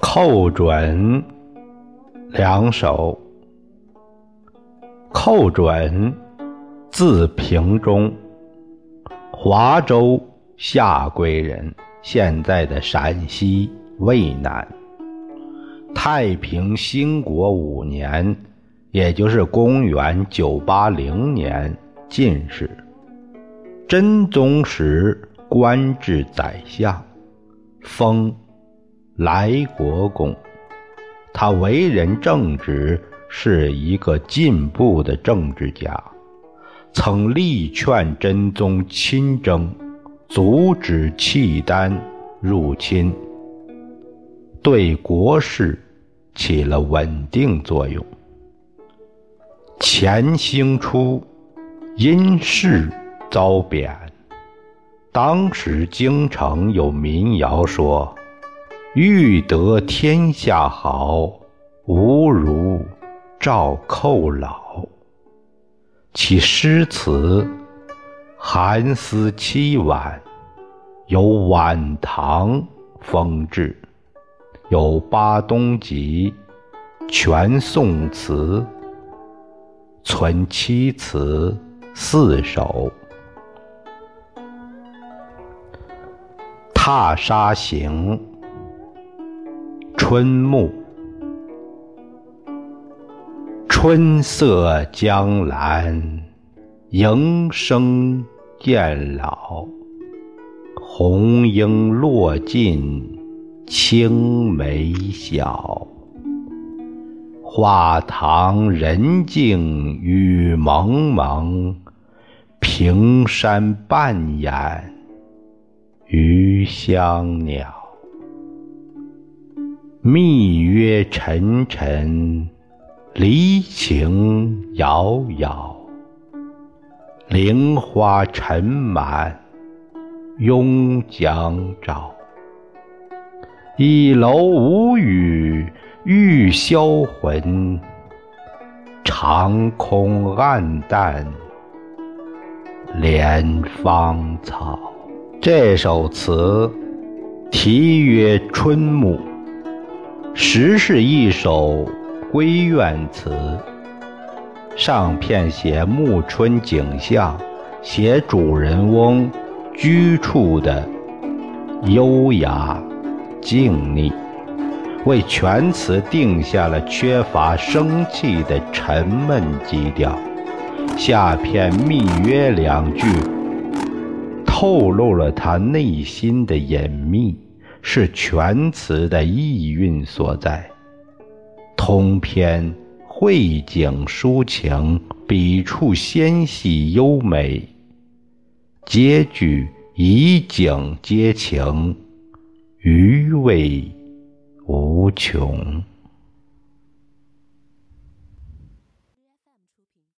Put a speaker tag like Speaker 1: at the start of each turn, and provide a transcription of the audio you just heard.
Speaker 1: 寇准两首。寇准，字平中，华州下归人，现在的陕西渭南。太平兴国五年，也就是公元九八零年进士，真宗时官至宰相，封。来国公，他为人正直，是一个进步的政治家，曾力劝真宗亲征，阻止契丹入侵，对国事起了稳定作用。乾兴初，因事遭贬，当时京城有民谣说。欲得天下好，无如赵寇老。其诗词含思凄婉，有晚唐风致，有八冬集、全宋词，存七词四首。《踏沙行》春暮，春色江南，莺声燕老。红缨落尽青梅小，画堂人静雨蒙蒙，平山半掩余香鸟。密约沉沉，离情杳杳。菱花尘满，拥江照。一楼无语欲销魂，长空暗淡连芳草。这首词题曰《春暮》。实是一首闺怨词，上片写暮春景象，写主人翁居处的优雅静谧，为全词定下了缺乏生气的沉闷基调。下片密约两句，透露了他内心的隐秘。是全词的意蕴所在，通篇绘景抒情，笔触纤细优美，结句以景接情，余味无穷。